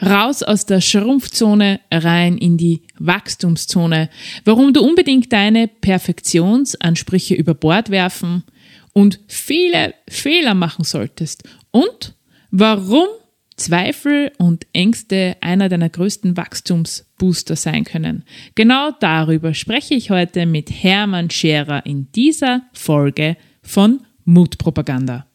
Raus aus der Schrumpfzone, rein in die Wachstumszone. Warum du unbedingt deine Perfektionsansprüche über Bord werfen und viele Fehler machen solltest. Und warum Zweifel und Ängste einer deiner größten Wachstumsbooster sein können. Genau darüber spreche ich heute mit Hermann Scherer in dieser Folge von Mutpropaganda.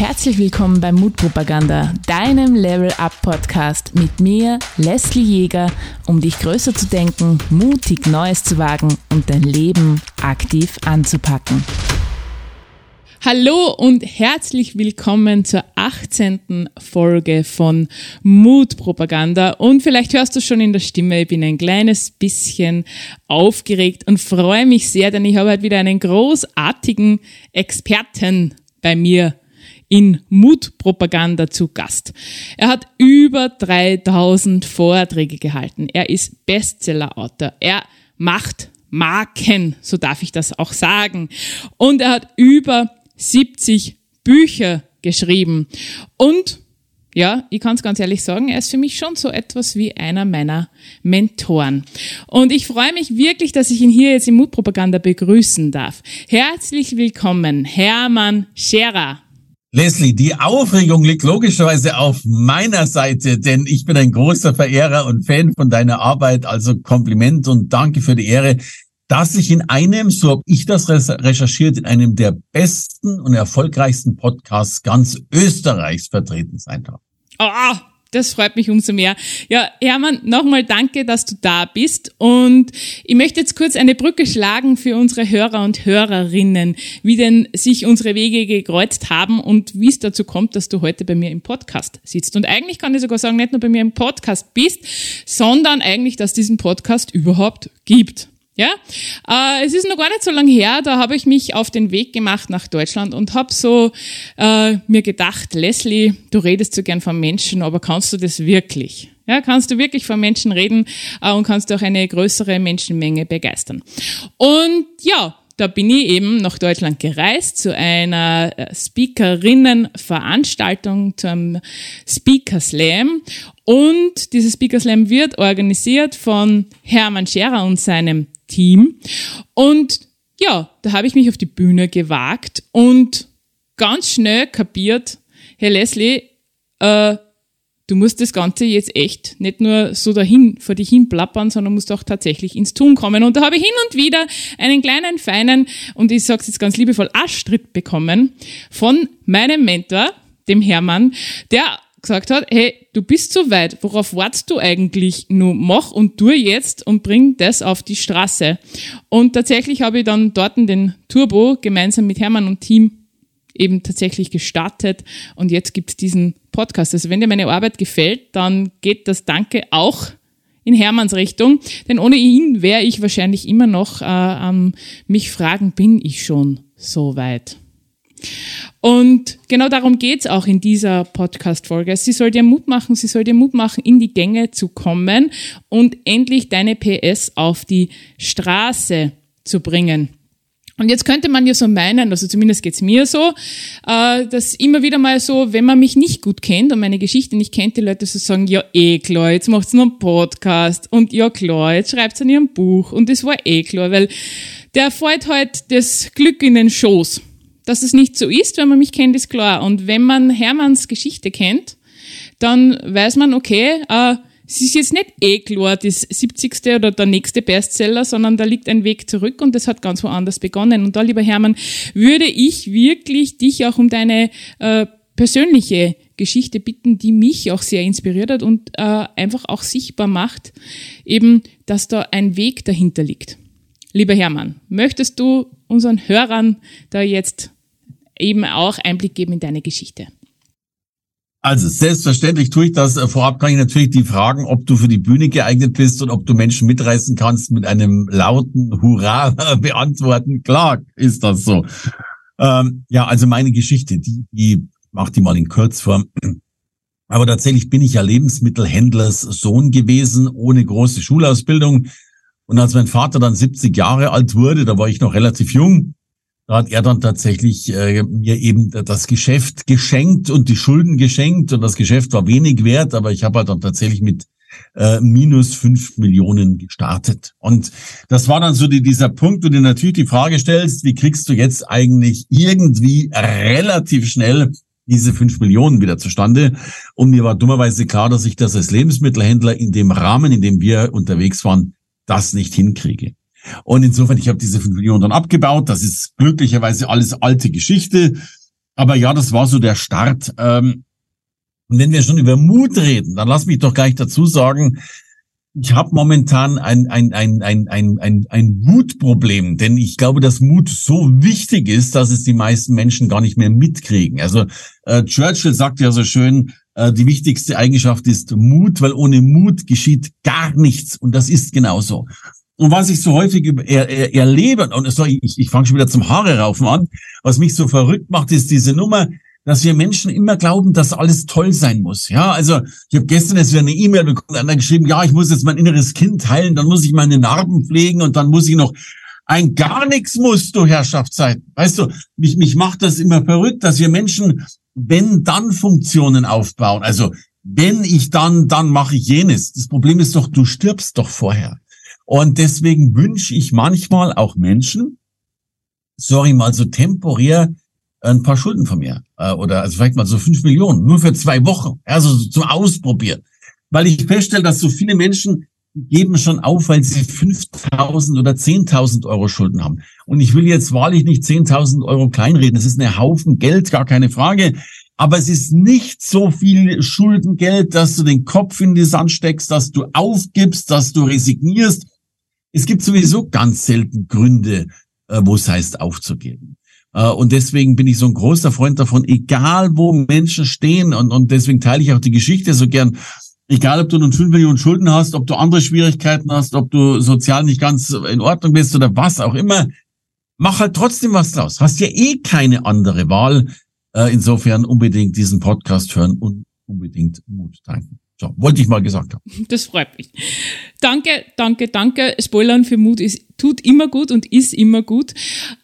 Herzlich willkommen bei Mutpropaganda, deinem Level Up Podcast mit mir, Leslie Jäger, um dich größer zu denken, mutig Neues zu wagen und dein Leben aktiv anzupacken. Hallo und herzlich willkommen zur 18. Folge von Mutpropaganda. Und vielleicht hörst du schon in der Stimme, ich bin ein kleines bisschen aufgeregt und freue mich sehr, denn ich habe heute wieder einen großartigen Experten bei mir in Mutpropaganda zu Gast. Er hat über 3000 Vorträge gehalten. Er ist Bestsellerautor. Er macht Marken, so darf ich das auch sagen. Und er hat über 70 Bücher geschrieben. Und ja, ich kann es ganz ehrlich sagen, er ist für mich schon so etwas wie einer meiner Mentoren. Und ich freue mich wirklich, dass ich ihn hier jetzt im Mutpropaganda begrüßen darf. Herzlich willkommen, Hermann Scherer. Leslie, die Aufregung liegt logischerweise auf meiner Seite, denn ich bin ein großer Verehrer und Fan von deiner Arbeit. Also Kompliment und danke für die Ehre, dass ich in einem, so habe ich das recherchiert, in einem der besten und erfolgreichsten Podcasts ganz Österreichs vertreten sein darf. Ah, das freut mich umso mehr. Ja, Hermann, nochmal danke, dass du da bist. Und ich möchte jetzt kurz eine Brücke schlagen für unsere Hörer und Hörerinnen, wie denn sich unsere Wege gekreuzt haben und wie es dazu kommt, dass du heute bei mir im Podcast sitzt. Und eigentlich kann ich sogar sagen, nicht nur bei mir im Podcast bist, sondern eigentlich, dass diesen Podcast überhaupt gibt. Ja, äh, es ist noch gar nicht so lange her, da habe ich mich auf den Weg gemacht nach Deutschland und habe so äh, mir gedacht, Leslie, du redest so gern von Menschen, aber kannst du das wirklich? Ja, kannst du wirklich von Menschen reden äh, und kannst auch eine größere Menschenmenge begeistern? Und ja, da bin ich eben nach Deutschland gereist zu einer äh, Speakerinnenveranstaltung, zum Speaker Slam. Und dieser Speaker Slam wird organisiert von Hermann Scherer und seinem Team. Und ja, da habe ich mich auf die Bühne gewagt und ganz schnell kapiert, Herr Leslie, äh, du musst das Ganze jetzt echt nicht nur so dahin, vor dich hin plappern, sondern musst auch tatsächlich ins Tun kommen. Und da habe ich hin und wieder einen kleinen, feinen, und ich sage es jetzt ganz liebevoll, Arschtritt bekommen von meinem Mentor, dem Hermann, der gesagt hat, hey, du bist so weit, worauf wartest du eigentlich? Nur mach und tu jetzt und bring das auf die Straße. Und tatsächlich habe ich dann dort den Turbo gemeinsam mit Hermann und Team eben tatsächlich gestartet und jetzt gibt es diesen Podcast. Also wenn dir meine Arbeit gefällt, dann geht das Danke auch in Hermanns Richtung, denn ohne ihn wäre ich wahrscheinlich immer noch äh, am mich fragen, bin ich schon so weit? Und genau darum geht's auch in dieser Podcast-Folge. Sie soll dir Mut machen, sie soll dir Mut machen, in die Gänge zu kommen und endlich deine PS auf die Straße zu bringen. Und jetzt könnte man ja so meinen, also zumindest geht's mir so, äh, dass immer wieder mal so, wenn man mich nicht gut kennt und meine Geschichte nicht kennt, die Leute so sagen, ja eh klar, jetzt macht's noch einen Podcast und ja klar, jetzt schreibt's an ihrem Buch und das war eh klar, weil der fällt halt das Glück in den Schoß. Dass es nicht so ist, wenn man mich kennt, ist klar. Und wenn man Hermanns Geschichte kennt, dann weiß man, okay, äh, es ist jetzt nicht eh klar das 70. oder der nächste Bestseller, sondern da liegt ein Weg zurück und das hat ganz woanders begonnen. Und da, lieber Hermann, würde ich wirklich dich auch um deine äh, persönliche Geschichte bitten, die mich auch sehr inspiriert hat und äh, einfach auch sichtbar macht, eben, dass da ein Weg dahinter liegt. Lieber Hermann, möchtest du unseren Hörern da jetzt eben auch Einblick geben in deine Geschichte? Also selbstverständlich tue ich das. Vorab kann ich natürlich die fragen, ob du für die Bühne geeignet bist und ob du Menschen mitreißen kannst mit einem lauten Hurra beantworten. Klar ist das so. Ähm, ja, also meine Geschichte, die, die mach die mal in Kurzform. Aber tatsächlich bin ich ja Lebensmittelhändlers Sohn gewesen, ohne große Schulausbildung. Und als mein Vater dann 70 Jahre alt wurde, da war ich noch relativ jung, da hat er dann tatsächlich äh, mir eben das Geschäft geschenkt und die Schulden geschenkt und das Geschäft war wenig wert, aber ich habe halt dann tatsächlich mit äh, minus fünf Millionen gestartet. Und das war dann so die, dieser Punkt, wo du natürlich die Frage stellst, wie kriegst du jetzt eigentlich irgendwie relativ schnell diese fünf Millionen wieder zustande. Und mir war dummerweise klar, dass ich das als Lebensmittelhändler in dem Rahmen, in dem wir unterwegs waren, das nicht hinkriege. Und insofern, ich habe diese fünf Millionen dann abgebaut. Das ist glücklicherweise alles alte Geschichte. Aber ja, das war so der Start. Ähm, und wenn wir schon über Mut reden, dann lass mich doch gleich dazu sagen, ich habe momentan ein, ein, ein, ein, ein, ein, ein Mutproblem, denn ich glaube, dass Mut so wichtig ist, dass es die meisten Menschen gar nicht mehr mitkriegen. Also äh, Churchill sagt ja so schön, äh, die wichtigste Eigenschaft ist Mut, weil ohne Mut geschieht gar nichts. Und das ist genauso. Und was ich so häufig er, er, erlebe, und sorry, ich, ich fange schon wieder zum Haare raufen an, was mich so verrückt macht, ist diese Nummer, dass wir Menschen immer glauben, dass alles toll sein muss. Ja, also ich habe gestern jetzt wieder eine E-Mail bekommen, einer geschrieben, ja, ich muss jetzt mein inneres Kind heilen, dann muss ich meine Narben pflegen und dann muss ich noch ein gar nichts musst du Herrschaftszeit. Weißt du, mich, mich macht das immer verrückt, dass wir Menschen, wenn dann Funktionen aufbauen. Also wenn ich dann, dann mache ich jenes. Das Problem ist doch, du stirbst doch vorher. Und deswegen wünsche ich manchmal auch Menschen, sorry mal so temporär, ein paar Schulden von mir. Äh, oder also vielleicht mal so fünf Millionen, nur für zwei Wochen. Also zum Ausprobieren. Weil ich feststelle, dass so viele Menschen geben schon auf, weil sie 5.000 oder 10.000 Euro Schulden haben. Und ich will jetzt wahrlich nicht 10.000 Euro kleinreden. Das ist eine Haufen Geld, gar keine Frage. Aber es ist nicht so viel Schuldengeld, dass du den Kopf in die Sand steckst, dass du aufgibst, dass du resignierst. Es gibt sowieso ganz selten Gründe, äh, wo es heißt aufzugeben. Äh, und deswegen bin ich so ein großer Freund davon, egal wo Menschen stehen, und, und deswegen teile ich auch die Geschichte so gern, egal ob du nun 5 Millionen Schulden hast, ob du andere Schwierigkeiten hast, ob du sozial nicht ganz in Ordnung bist oder was auch immer, mach halt trotzdem was draus. Hast ja eh keine andere Wahl. Äh, insofern unbedingt diesen Podcast hören und unbedingt Mut tanken. So, wollte ich mal gesagt haben. Das freut mich. Danke, danke, danke. Spoilern für Mut ist, tut immer gut und ist immer gut.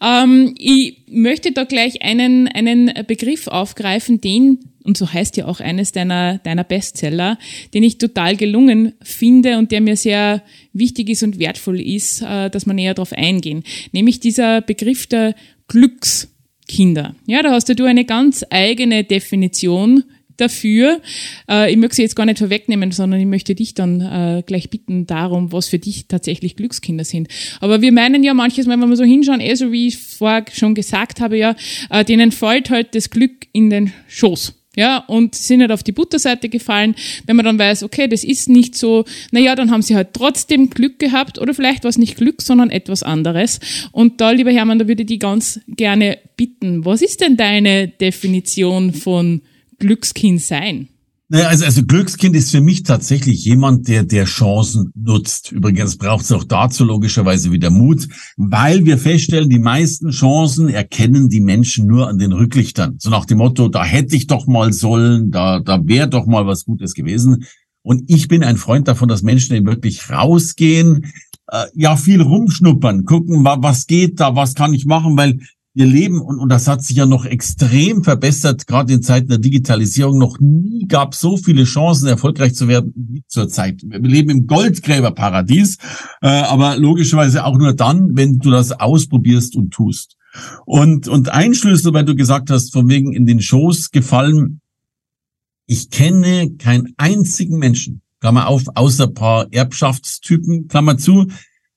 Ähm, ich möchte da gleich einen, einen Begriff aufgreifen, den, und so heißt ja auch eines deiner, deiner Bestseller, den ich total gelungen finde und der mir sehr wichtig ist und wertvoll ist, äh, dass wir näher darauf eingehen. Nämlich dieser Begriff der Glückskinder. Ja, da hast du eine ganz eigene Definition dafür. Äh, ich möchte sie jetzt gar nicht vorwegnehmen, sondern ich möchte dich dann äh, gleich bitten darum, was für dich tatsächlich Glückskinder sind. Aber wir meinen ja manches Mal, wenn wir so hinschauen, eh so wie ich vorher schon gesagt habe, ja, äh, denen fällt halt das Glück in den Schoß. Ja, und sind halt auf die Butterseite gefallen. Wenn man dann weiß, okay, das ist nicht so, naja, dann haben sie halt trotzdem Glück gehabt oder vielleicht war es nicht Glück, sondern etwas anderes. Und da, lieber Hermann, da würde ich die ganz gerne bitten, was ist denn deine Definition von Glückskind sein? Naja, also, also Glückskind ist für mich tatsächlich jemand, der der Chancen nutzt. Übrigens braucht es auch dazu logischerweise wieder Mut, weil wir feststellen, die meisten Chancen erkennen die Menschen nur an den Rücklichtern. So nach dem Motto, da hätte ich doch mal sollen, da, da wäre doch mal was Gutes gewesen. Und ich bin ein Freund davon, dass Menschen eben wirklich rausgehen, äh, ja, viel rumschnuppern, gucken, was geht da, was kann ich machen, weil wir leben, und, und das hat sich ja noch extrem verbessert, gerade in Zeiten der Digitalisierung. Noch nie gab es so viele Chancen, erfolgreich zu werden wie zurzeit. Wir leben im Goldgräberparadies, äh, aber logischerweise auch nur dann, wenn du das ausprobierst und tust. Und, und ein Schlüssel, weil du gesagt hast, von wegen in den Schoß gefallen, ich kenne keinen einzigen Menschen, Klammer auf, außer paar Erbschaftstypen, Klammer zu,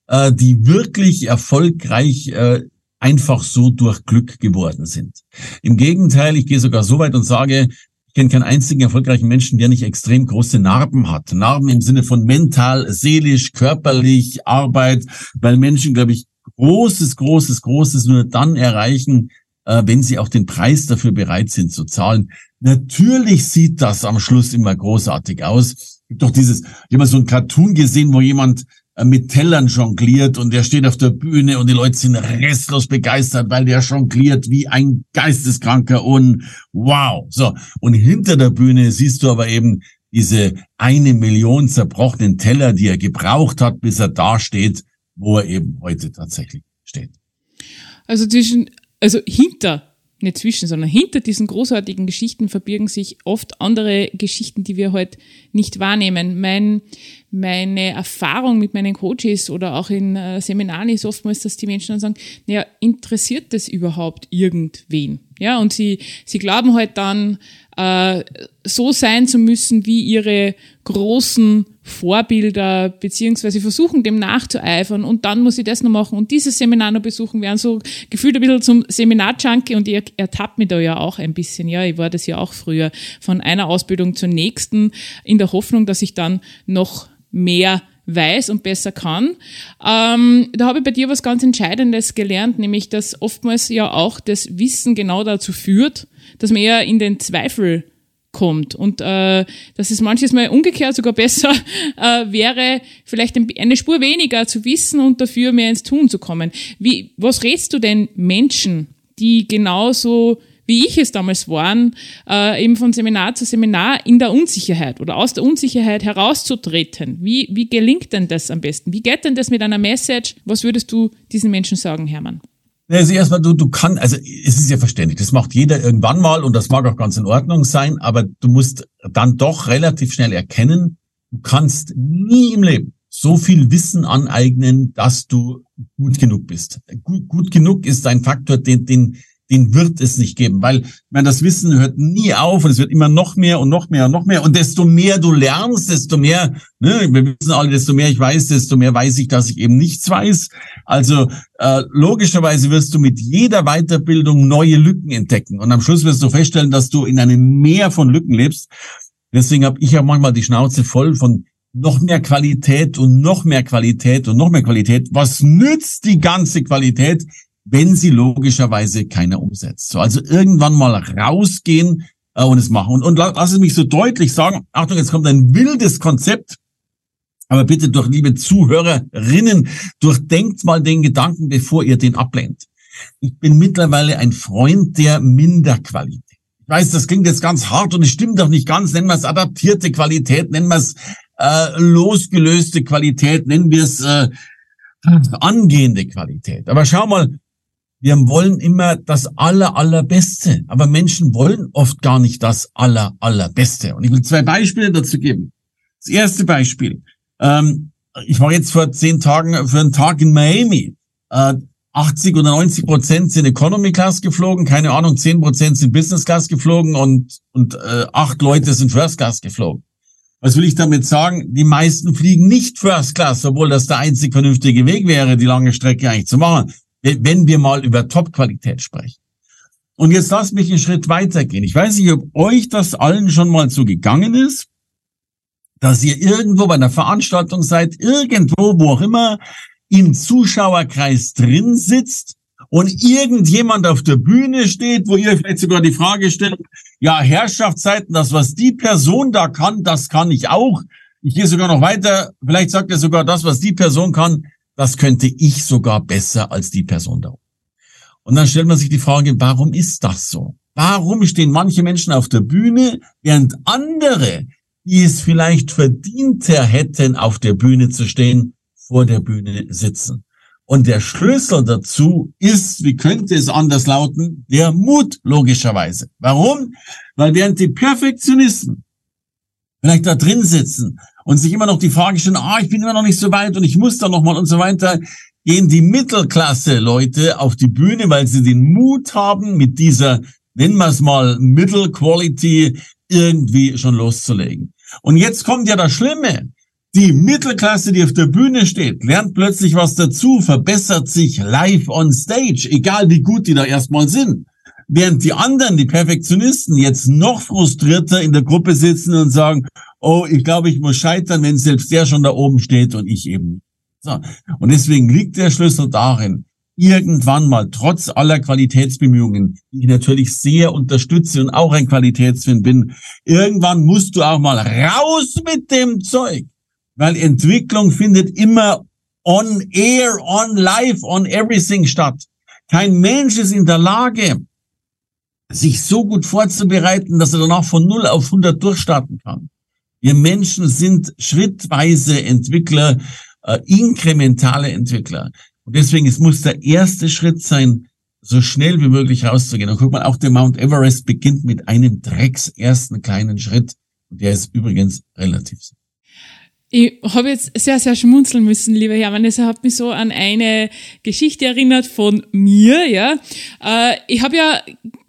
äh, die wirklich erfolgreich äh, einfach so durch Glück geworden sind. Im Gegenteil, ich gehe sogar so weit und sage, ich kenne keinen einzigen erfolgreichen Menschen, der nicht extrem große Narben hat. Narben im Sinne von mental, seelisch, körperlich, Arbeit, weil Menschen, glaube ich, großes, großes, großes nur dann erreichen, äh, wenn sie auch den Preis dafür bereit sind zu zahlen. Natürlich sieht das am Schluss immer großartig aus. Doch dieses, ich habe mal so ein Cartoon gesehen, wo jemand mit Tellern jongliert und der steht auf der Bühne und die Leute sind restlos begeistert, weil der jongliert wie ein Geisteskranker und wow. So. Und hinter der Bühne siehst du aber eben diese eine Million zerbrochenen Teller, die er gebraucht hat, bis er da steht, wo er eben heute tatsächlich steht. Also zwischen also hinter nicht zwischen, sondern hinter diesen großartigen Geschichten verbirgen sich oft andere Geschichten, die wir heute nicht wahrnehmen. Mein, meine Erfahrung mit meinen Coaches oder auch in äh, Seminaren ist oftmals, dass die Menschen dann sagen, naja, interessiert das überhaupt irgendwen? Ja, und sie, sie glauben halt dann, äh, so sein zu müssen wie ihre großen Vorbilder, beziehungsweise versuchen dem nachzueifern. Und dann muss ich das noch machen. Und dieses Seminar noch besuchen, werden so gefühlt ein bisschen zum Seminar-Junkie. Und ihr ertappt mich da ja auch ein bisschen, ja, ich war das ja auch früher, von einer Ausbildung zur nächsten, in der Hoffnung, dass ich dann noch mehr weiß und besser kann. Ähm, da habe ich bei dir was ganz Entscheidendes gelernt, nämlich dass oftmals ja auch das Wissen genau dazu führt, dass man eher in den Zweifel kommt und äh, dass es manches Mal umgekehrt sogar besser äh, wäre, vielleicht eine Spur weniger zu wissen und dafür mehr ins Tun zu kommen. Wie, was rätst du denn Menschen, die genauso wie ich es damals waren, äh, eben von Seminar zu Seminar in der Unsicherheit oder aus der Unsicherheit herauszutreten. Wie, wie gelingt denn das am besten? Wie geht denn das mit einer Message? Was würdest du diesen Menschen sagen, Hermann? Also erstmal, du, du kannst, also es ist ja verständlich, das macht jeder irgendwann mal und das mag auch ganz in Ordnung sein, aber du musst dann doch relativ schnell erkennen, du kannst nie im Leben so viel Wissen aneignen, dass du gut genug bist. Gut, gut genug ist ein Faktor, den, den, den wird es nicht geben, weil man das Wissen hört nie auf und es wird immer noch mehr und noch mehr und noch mehr und desto mehr du lernst, desto mehr, ne, wir wissen alle, desto mehr ich weiß, desto mehr weiß ich, dass ich eben nichts weiß. Also äh, logischerweise wirst du mit jeder Weiterbildung neue Lücken entdecken und am Schluss wirst du feststellen, dass du in einem Meer von Lücken lebst. Deswegen habe ich ja manchmal die Schnauze voll von noch mehr Qualität und noch mehr Qualität und noch mehr Qualität. Was nützt die ganze Qualität, wenn sie logischerweise keiner umsetzt. So, also irgendwann mal rausgehen äh, und es machen. Und, und lass es mich so deutlich sagen, Achtung, jetzt kommt ein wildes Konzept, aber bitte durch liebe Zuhörerinnen, durchdenkt mal den Gedanken, bevor ihr den ablehnt. Ich bin mittlerweile ein Freund der Minderqualität. Ich weiß, das klingt jetzt ganz hart und es stimmt doch nicht ganz. Nennen wir es adaptierte Qualität, nennen wir es äh, losgelöste Qualität, nennen wir es äh, angehende Qualität. Aber schau mal, wir wollen immer das aller, allerbeste. Aber Menschen wollen oft gar nicht das aller, allerbeste. Und ich will zwei Beispiele dazu geben. Das erste Beispiel. Ähm, ich war jetzt vor zehn Tagen für einen Tag in Miami. Äh, 80 oder 90 Prozent sind Economy Class geflogen, keine Ahnung, 10 Prozent sind Business Class geflogen und, und äh, acht Leute sind First Class geflogen. Was will ich damit sagen? Die meisten fliegen nicht First Class, obwohl das der einzig vernünftige Weg wäre, die lange Strecke eigentlich zu machen wenn wir mal über Top-Qualität sprechen. Und jetzt lasst mich einen Schritt weitergehen. Ich weiß nicht, ob euch das allen schon mal so gegangen ist, dass ihr irgendwo bei einer Veranstaltung seid, irgendwo, wo auch immer, im Zuschauerkreis drin sitzt und irgendjemand auf der Bühne steht, wo ihr vielleicht sogar die Frage stellt, ja, Herrschaftszeiten, das, was die Person da kann, das kann ich auch. Ich gehe sogar noch weiter. Vielleicht sagt er sogar das, was die Person kann, das könnte ich sogar besser als die Person da oben. Und dann stellt man sich die Frage, warum ist das so? Warum stehen manche Menschen auf der Bühne, während andere, die es vielleicht verdienter hätten, auf der Bühne zu stehen, vor der Bühne sitzen? Und der Schlüssel dazu ist, wie könnte es anders lauten, der Mut, logischerweise. Warum? Weil während die Perfektionisten vielleicht da drin sitzen und sich immer noch die Frage stellen, ah, ich bin immer noch nicht so weit und ich muss da noch mal und so weiter, gehen die Mittelklasse-Leute auf die Bühne, weil sie den Mut haben, mit dieser, nennen wir es mal, Middle Quality irgendwie schon loszulegen. Und jetzt kommt ja das Schlimme. Die Mittelklasse, die auf der Bühne steht, lernt plötzlich was dazu, verbessert sich live on stage, egal wie gut die da erstmal sind. Während die anderen, die Perfektionisten, jetzt noch frustrierter in der Gruppe sitzen und sagen, oh, ich glaube, ich muss scheitern, wenn selbst der schon da oben steht und ich eben. So. Und deswegen liegt der Schlüssel darin, irgendwann mal trotz aller Qualitätsbemühungen, die ich natürlich sehr unterstütze und auch ein Qualitätsfan bin, irgendwann musst du auch mal raus mit dem Zeug. Weil Entwicklung findet immer on air, on live, on everything statt. Kein Mensch ist in der Lage, sich so gut vorzubereiten, dass er danach von 0 auf 100 durchstarten kann. Wir Menschen sind schrittweise Entwickler, äh, inkrementale Entwickler. Und deswegen, es muss der erste Schritt sein, so schnell wie möglich rauszugehen. Und guck mal, auch der Mount Everest beginnt mit einem Drecks ersten kleinen Schritt. Und der ist übrigens relativ. Ich habe jetzt sehr, sehr schmunzeln müssen, lieber Hermann. Es hat mich so an eine Geschichte erinnert von mir, ja. Äh, ich habe ja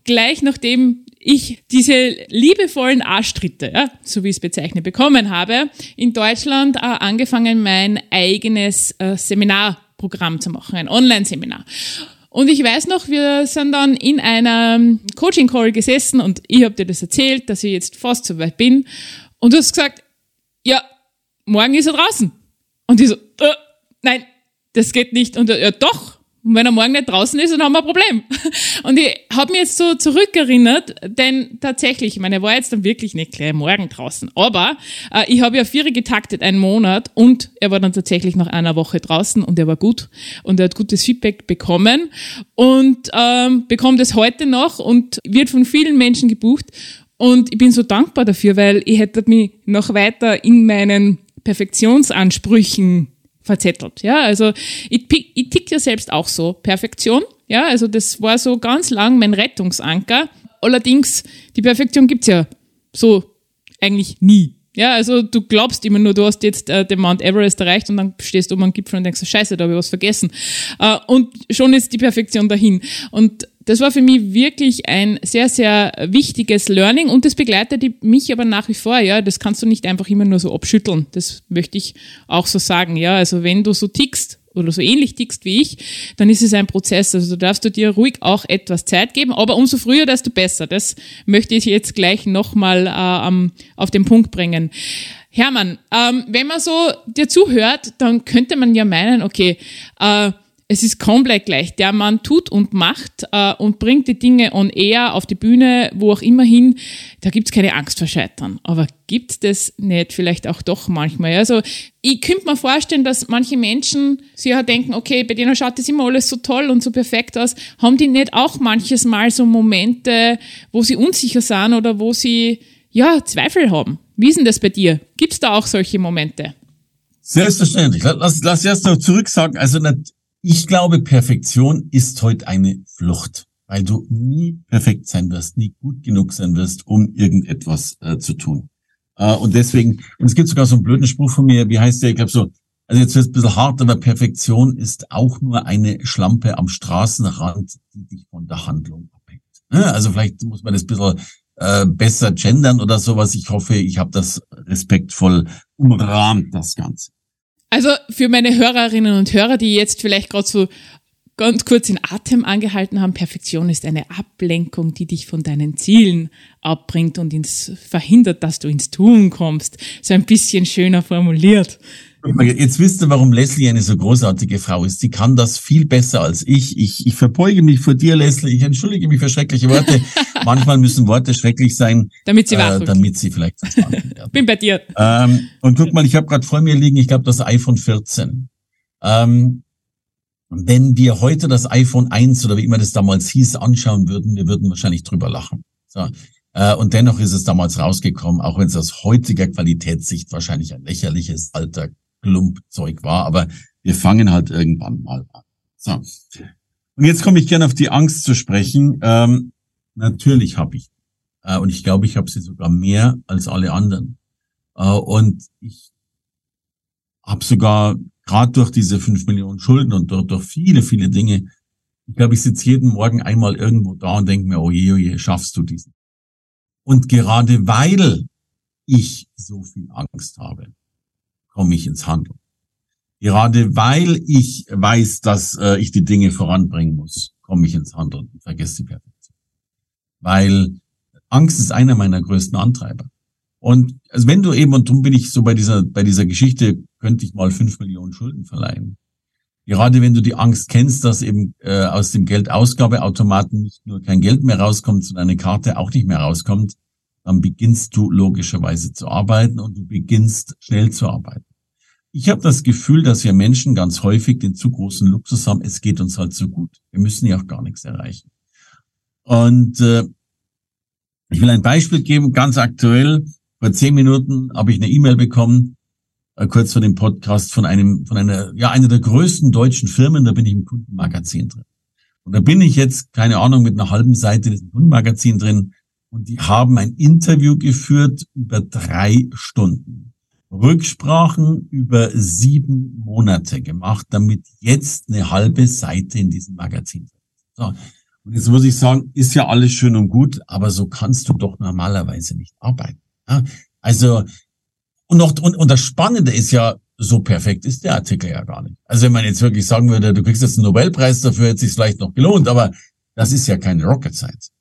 gleich nachdem ich diese liebevollen Arschtritte, ja, so wie ich es bezeichne, bekommen habe, in Deutschland äh, angefangen, mein eigenes äh, Seminarprogramm zu machen, ein Online-Seminar. Und ich weiß noch, wir sind dann in einem Coaching-Call gesessen und ich habe dir das erzählt, dass ich jetzt fast so weit bin. Und du hast gesagt, ja, morgen ist er draußen. Und ich so, äh, nein, das geht nicht. Und er, ja, doch. Und wenn er morgen nicht draußen ist, dann haben wir ein Problem. Und ich habe mir jetzt so zurückerinnert, denn tatsächlich, ich meine, er war jetzt dann wirklich nicht gleich morgen draußen. Aber äh, ich habe ja vier getaktet, einen Monat, und er war dann tatsächlich nach einer Woche draußen und er war gut. Und er hat gutes Feedback bekommen und ähm, bekommt es heute noch und wird von vielen Menschen gebucht. Und ich bin so dankbar dafür, weil ich hätte mich noch weiter in meinen Perfektionsansprüchen verzettelt. Ja, also ich, ich tick ja selbst auch so. Perfektion. Ja, also das war so ganz lang mein Rettungsanker. Allerdings, die Perfektion gibt's ja so eigentlich nie. Ja, also du glaubst immer nur, du hast jetzt äh, den Mount Everest erreicht und dann stehst du oben am Gipfel und denkst, scheiße, da habe ich was vergessen. Äh, und schon ist die Perfektion dahin. Und das war für mich wirklich ein sehr, sehr wichtiges Learning und das begleitet mich aber nach wie vor, ja. Das kannst du nicht einfach immer nur so abschütteln. Das möchte ich auch so sagen, ja. Also wenn du so tickst oder so ähnlich tickst wie ich, dann ist es ein Prozess. Also du darfst du dir ruhig auch etwas Zeit geben, aber umso früher, desto besser. Das möchte ich jetzt gleich nochmal äh, auf den Punkt bringen. Hermann, ähm, wenn man so dir zuhört, dann könnte man ja meinen, okay, äh, es ist komplett gleich. Der Mann tut und macht äh, und bringt die Dinge on air, auf die Bühne, wo auch immer hin. Da gibt's keine Angst vor Scheitern. Aber gibt das nicht vielleicht auch doch manchmal? Also ich könnte mir vorstellen, dass manche Menschen sich ja denken, okay, bei denen schaut das immer alles so toll und so perfekt aus. Haben die nicht auch manches Mal so Momente, wo sie unsicher sind oder wo sie ja Zweifel haben? Wie ist denn das bei dir? Gibt's da auch solche Momente? Selbstverständlich. Lass, lass erst noch zurück sagen. Also ich glaube, Perfektion ist heute eine Flucht, weil du nie perfekt sein wirst, nie gut genug sein wirst, um irgendetwas äh, zu tun. Äh, und deswegen, und es gibt sogar so einen blöden Spruch von mir, wie heißt der, ich glaube so, also jetzt wird es ein bisschen hart, aber Perfektion ist auch nur eine Schlampe am Straßenrand, die dich von der Handlung abhängt. Also vielleicht muss man das ein bisschen äh, besser gendern oder sowas. Ich hoffe, ich habe das respektvoll umrahmt, das Ganze. Also für meine Hörerinnen und Hörer, die jetzt vielleicht gerade so ganz kurz in Atem angehalten haben, Perfektion ist eine Ablenkung, die dich von deinen Zielen abbringt und ins verhindert, dass du ins Tun kommst. So ein bisschen schöner formuliert. Jetzt wisst ihr, warum Leslie eine so großartige Frau ist. Sie kann das viel besser als ich. Ich, ich verbeuge mich vor dir, Leslie. Ich entschuldige mich für schreckliche Worte. Manchmal müssen Worte schrecklich sein, damit sie, äh, damit sie vielleicht werden. Bin bei dir. Ähm, und guck mal, ich habe gerade vor mir liegen, ich glaube, das iPhone 14. Ähm, wenn wir heute das iPhone 1 oder wie immer das damals hieß, anschauen würden, wir würden wahrscheinlich drüber lachen. So. Äh, und dennoch ist es damals rausgekommen, auch wenn es aus heutiger Qualitätssicht wahrscheinlich ein lächerliches alter Klumpzeug war, aber wir fangen halt irgendwann mal an. So. Und jetzt komme ich gerne auf die Angst zu sprechen. Ähm, natürlich habe ich. Äh, und ich glaube, ich habe sie sogar mehr als alle anderen. Äh, und ich habe sogar gerade durch diese fünf Millionen Schulden und durch, durch viele, viele Dinge, ich glaube, ich sitze jeden Morgen einmal irgendwo da und denke mir, oh je, oh je, schaffst du diesen. Und gerade weil ich so viel Angst habe, komme ich ins Handeln. Gerade weil ich weiß, dass äh, ich die Dinge voranbringen muss, komme ich ins Handeln und vergesse die Perfektion. Weil Angst ist einer meiner größten Antreiber. Und also wenn du eben, und darum bin ich so bei dieser, bei dieser Geschichte, könnte ich mal fünf Millionen Schulden verleihen. Gerade wenn du die Angst kennst, dass eben äh, aus dem Geldausgabeautomaten nicht nur kein Geld mehr rauskommt, sondern eine Karte auch nicht mehr rauskommt, dann beginnst du logischerweise zu arbeiten und du beginnst schnell zu arbeiten. Ich habe das Gefühl, dass wir Menschen ganz häufig den zu großen Luxus haben, es geht uns halt so gut. Wir müssen ja auch gar nichts erreichen. Und äh, ich will ein Beispiel geben, ganz aktuell. Vor zehn Minuten habe ich eine E-Mail bekommen, äh, kurz vor dem Podcast von einem, von einer, ja, einer der größten deutschen Firmen, da bin ich im Kundenmagazin drin. Und da bin ich jetzt, keine Ahnung, mit einer halben Seite des Magazin drin und die haben ein Interview geführt über drei Stunden. Rücksprachen über sieben Monate gemacht, damit jetzt eine halbe Seite in diesem Magazin. So. Und jetzt muss ich sagen, ist ja alles schön und gut, aber so kannst du doch normalerweise nicht arbeiten. Ja? Also, und, noch, und, und das Spannende ist ja, so perfekt ist der Artikel ja gar nicht. Also wenn man jetzt wirklich sagen würde, du kriegst jetzt einen Nobelpreis dafür, hätte sich vielleicht noch gelohnt, aber das ist ja keine Rocket Science.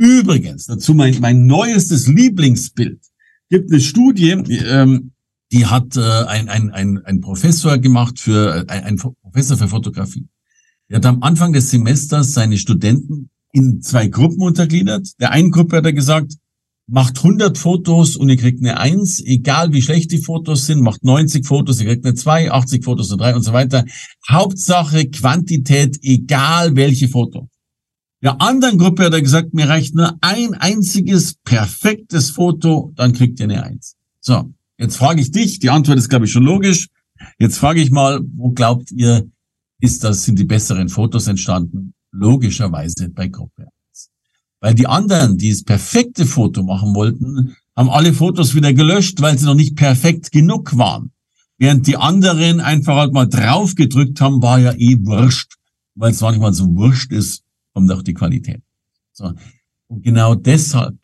Übrigens, dazu mein, mein neuestes Lieblingsbild. Gibt eine Studie, ähm, die hat äh, ein, ein, ein, ein Professor gemacht für, ein, ein Professor für Fotografie. Er hat am Anfang des Semesters seine Studenten in zwei Gruppen untergliedert. Der einen Gruppe hat er gesagt, macht 100 Fotos und ihr kriegt eine 1, egal wie schlecht die Fotos sind, macht 90 Fotos, ihr kriegt eine 2, 80 Fotos eine 3 und so weiter. Hauptsache Quantität, egal welche Foto. Der anderen Gruppe hat er gesagt, mir reicht nur ein einziges perfektes Foto, dann kriegt ihr eine 1. So, jetzt frage ich dich, die Antwort ist, glaube ich, schon logisch. Jetzt frage ich mal, wo glaubt ihr, ist das, sind die besseren Fotos entstanden? Logischerweise bei Gruppe 1. Weil die anderen, die das perfekte Foto machen wollten, haben alle Fotos wieder gelöscht, weil sie noch nicht perfekt genug waren. Während die anderen einfach halt mal drauf gedrückt haben, war ja eh wurscht. Weil es manchmal so wurscht ist, kommt auch die Qualität. So. Und genau deshalb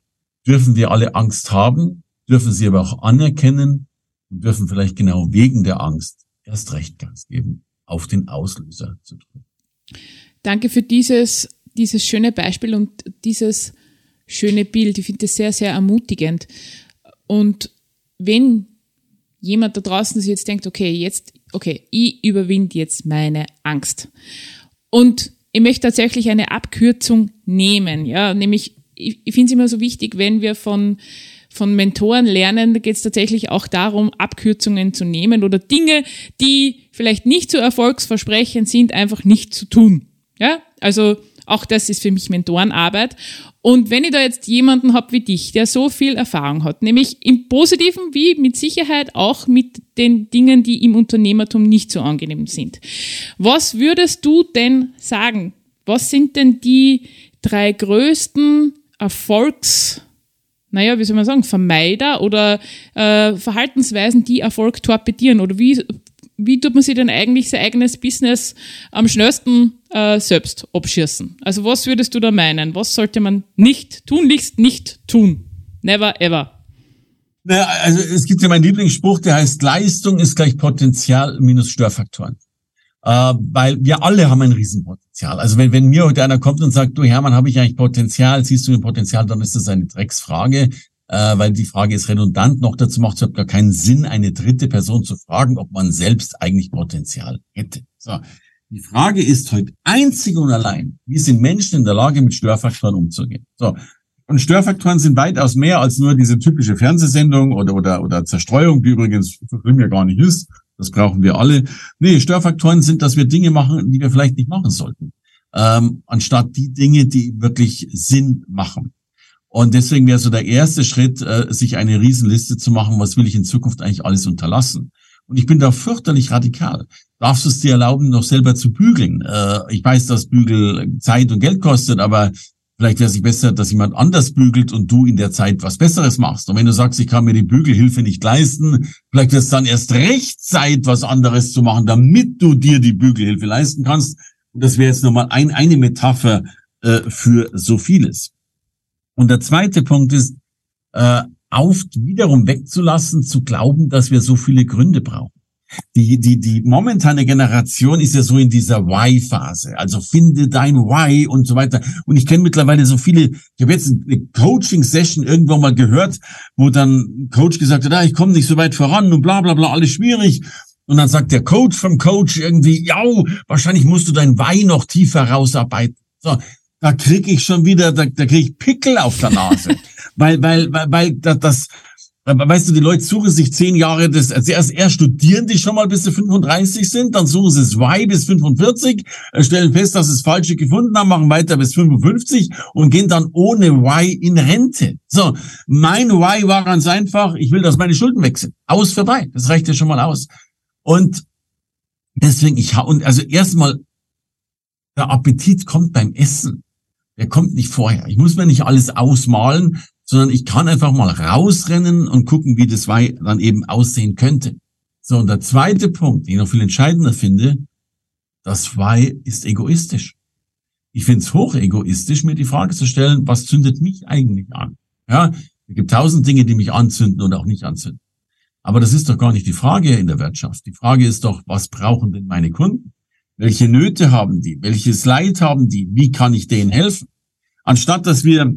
dürfen wir alle Angst haben, dürfen sie aber auch anerkennen und dürfen vielleicht genau wegen der Angst erst recht Gas geben auf den Auslöser zu drücken. Danke für dieses, dieses schöne Beispiel und dieses schöne Bild. Ich finde das sehr, sehr ermutigend. Und wenn jemand da draußen sich jetzt denkt, okay, jetzt, okay, ich überwinde jetzt meine Angst. Und ich möchte tatsächlich eine Abkürzung nehmen, ja, nämlich, ich, ich finde es immer so wichtig, wenn wir von von Mentoren lernen, da geht es tatsächlich auch darum, Abkürzungen zu nehmen oder Dinge, die vielleicht nicht so erfolgsversprechend sind, einfach nicht zu tun. Ja, also auch das ist für mich Mentorenarbeit. Und wenn ich da jetzt jemanden habe wie dich, der so viel Erfahrung hat, nämlich im Positiven wie mit Sicherheit auch mit den Dingen, die im Unternehmertum nicht so angenehm sind. Was würdest du denn sagen? Was sind denn die drei größten Erfolgs naja, wie soll man sagen, Vermeider oder äh, Verhaltensweisen, die Erfolg torpedieren? Oder wie, wie tut man sich denn eigentlich sein eigenes Business am schnellsten äh, selbst abschießen? Also was würdest du da meinen? Was sollte man nicht, tunlichst nicht tun? Never ever. Naja, also es gibt ja meinen Lieblingsspruch, der heißt, Leistung ist gleich Potenzial minus Störfaktoren äh, weil wir alle haben ein Riesenpotenzial. Also wenn, wenn mir heute einer kommt und sagt, du Hermann, habe ich eigentlich Potenzial, siehst du ein Potenzial, dann ist das eine Drecksfrage, äh, weil die Frage ist redundant. Noch dazu macht es überhaupt gar keinen Sinn, eine dritte Person zu fragen, ob man selbst eigentlich Potenzial hätte. So. Die Frage ist heute einzig und allein, wie sind Menschen in der Lage, mit Störfaktoren umzugehen? So. Und Störfaktoren sind weitaus mehr als nur diese typische Fernsehsendung oder, oder, oder Zerstreuung, die übrigens so schlimm ja gar nicht ist, das brauchen wir alle. Nee, Störfaktoren sind, dass wir Dinge machen, die wir vielleicht nicht machen sollten. Ähm, anstatt die Dinge, die wirklich Sinn machen. Und deswegen wäre so der erste Schritt, äh, sich eine Riesenliste zu machen, was will ich in Zukunft eigentlich alles unterlassen. Und ich bin da fürchterlich radikal. Darfst du es dir erlauben, noch selber zu bügeln? Äh, ich weiß, dass Bügel Zeit und Geld kostet, aber Vielleicht wäre es besser, dass jemand anders bügelt und du in der Zeit was Besseres machst. Und wenn du sagst, ich kann mir die Bügelhilfe nicht leisten, vielleicht ist es dann erst recht Zeit, was anderes zu machen, damit du dir die Bügelhilfe leisten kannst. Und das wäre jetzt nochmal ein, eine Metapher äh, für so vieles. Und der zweite Punkt ist, äh, auf wiederum wegzulassen, zu glauben, dass wir so viele Gründe brauchen die, die, die momentane Generation ist ja so in dieser Why-Phase. Also finde dein Why und so weiter. Und ich kenne mittlerweile so viele, ich habe jetzt eine Coaching-Session irgendwo mal gehört, wo dann Coach gesagt hat, ah, ich komme nicht so weit voran und bla bla bla, alles schwierig. Und dann sagt der Coach vom Coach irgendwie, ja, wahrscheinlich musst du dein Why noch tiefer rausarbeiten. So, da krieg ich schon wieder, da, da krieg ich Pickel auf der Nase. weil, weil, weil, weil das, Weißt du, die Leute suchen sich zehn Jahre das, also erst, erst studieren die schon mal bis sie 35 sind, dann suchen sie Y bis 45, äh, stellen fest, dass sie das Falsche gefunden haben, machen weiter bis 55 und gehen dann ohne Y in Rente. So, mein Y war ganz einfach, ich will, dass meine Schulden wechseln. Aus vorbei. Das reicht ja schon mal aus. Und deswegen, ich und also erstmal Der Appetit kommt beim Essen. Der kommt nicht vorher. Ich muss mir nicht alles ausmalen, sondern ich kann einfach mal rausrennen und gucken, wie das Weih dann eben aussehen könnte. So, und der zweite Punkt, den ich noch viel entscheidender finde, das Weih ist egoistisch. Ich finde es hoch egoistisch, mir die Frage zu stellen, was zündet mich eigentlich an? Ja, es gibt tausend Dinge, die mich anzünden und auch nicht anzünden. Aber das ist doch gar nicht die Frage in der Wirtschaft. Die Frage ist doch, was brauchen denn meine Kunden? Welche Nöte haben die? Welches Leid haben die? Wie kann ich denen helfen? Anstatt dass wir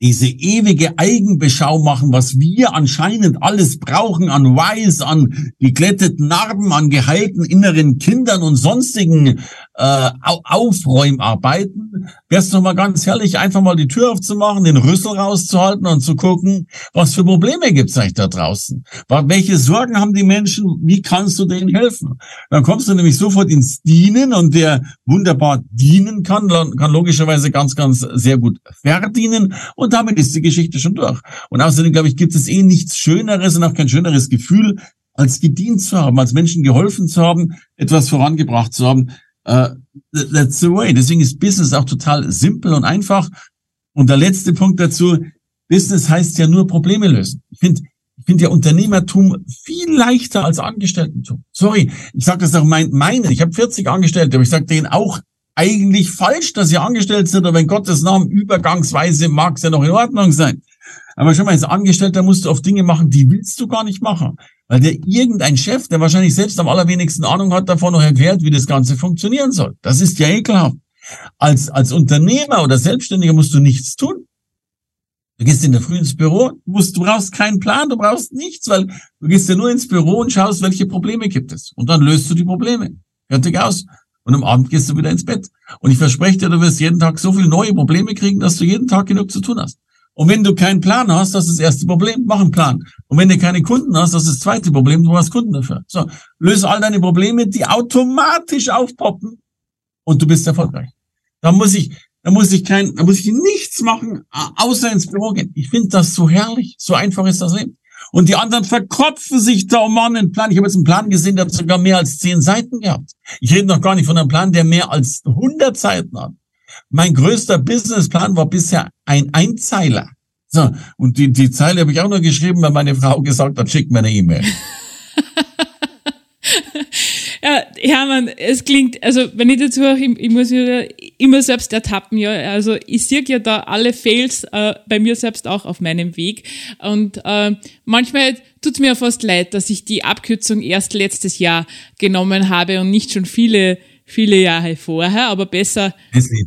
diese ewige Eigenbeschau machen, was wir anscheinend alles brauchen an Weiß, an geglätteten Narben, an geheilten inneren Kindern und sonstigen äh, Aufräumarbeiten, wäre es doch mal ganz herrlich, einfach mal die Tür aufzumachen, den Rüssel rauszuhalten und zu gucken, was für Probleme gibt es eigentlich da draußen? Welche Sorgen haben die Menschen? Wie kannst du denen helfen? Dann kommst du nämlich sofort ins Dienen und der wunderbar dienen kann, kann logischerweise ganz, ganz sehr gut verdienen und und damit ist die Geschichte schon durch. Und außerdem, glaube ich, gibt es eh nichts Schöneres und auch kein schöneres Gefühl, als gedient zu haben, als Menschen geholfen zu haben, etwas vorangebracht zu haben. Uh, that's the way. Deswegen ist Business auch total simpel und einfach. Und der letzte Punkt dazu, Business heißt ja nur Probleme lösen. Ich finde ich finde ja Unternehmertum viel leichter als Angestelltentum. Sorry, ich sage das auch mein, meine. Ich habe 40 Angestellte, aber ich sage denen auch eigentlich falsch, dass sie angestellt sind, aber in Gottes Namen übergangsweise mag es ja noch in Ordnung sein. Aber schon mal als Angestellter musst du oft Dinge machen, die willst du gar nicht machen. Weil dir irgendein Chef, der wahrscheinlich selbst am allerwenigsten Ahnung hat, davon noch erklärt, wie das Ganze funktionieren soll. Das ist ja ekelhaft. Als, als Unternehmer oder Selbstständiger musst du nichts tun. Du gehst in der Früh ins Büro, musst, du brauchst keinen Plan, du brauchst nichts, weil du gehst ja nur ins Büro und schaust, welche Probleme gibt es. Und dann löst du die Probleme. Fertig aus und am Abend gehst du wieder ins Bett. Und ich verspreche dir, du wirst jeden Tag so viele neue Probleme kriegen, dass du jeden Tag genug zu tun hast. Und wenn du keinen Plan hast, das ist das erste Problem, mach einen Plan. Und wenn du keine Kunden hast, das ist das zweite Problem, du hast Kunden dafür. So, löse all deine Probleme, die automatisch aufpoppen und du bist erfolgreich. Da muss ich, da muss ich kein, da muss ich nichts machen, außer ins Büro gehen. Ich finde das so herrlich. So einfach ist das Leben. Und die anderen verkopfen sich da um einen Plan. Ich habe jetzt einen Plan gesehen, der hat sogar mehr als zehn Seiten gehabt. Ich rede noch gar nicht von einem Plan, der mehr als 100 Seiten hat. Mein größter Businessplan war bisher ein Einzeiler. So, und die, die Zeile habe ich auch noch geschrieben, weil meine Frau gesagt hat, schick mir eine E-Mail. Ja, Hermann, es klingt, also wenn ich dazu auch, ich, ich muss ja immer selbst ertappen, ja, also ich sehe ja da alle Fails äh, bei mir selbst auch auf meinem Weg und äh, manchmal tut es mir fast leid, dass ich die Abkürzung erst letztes Jahr genommen habe und nicht schon viele viele Jahre vorher, aber besser.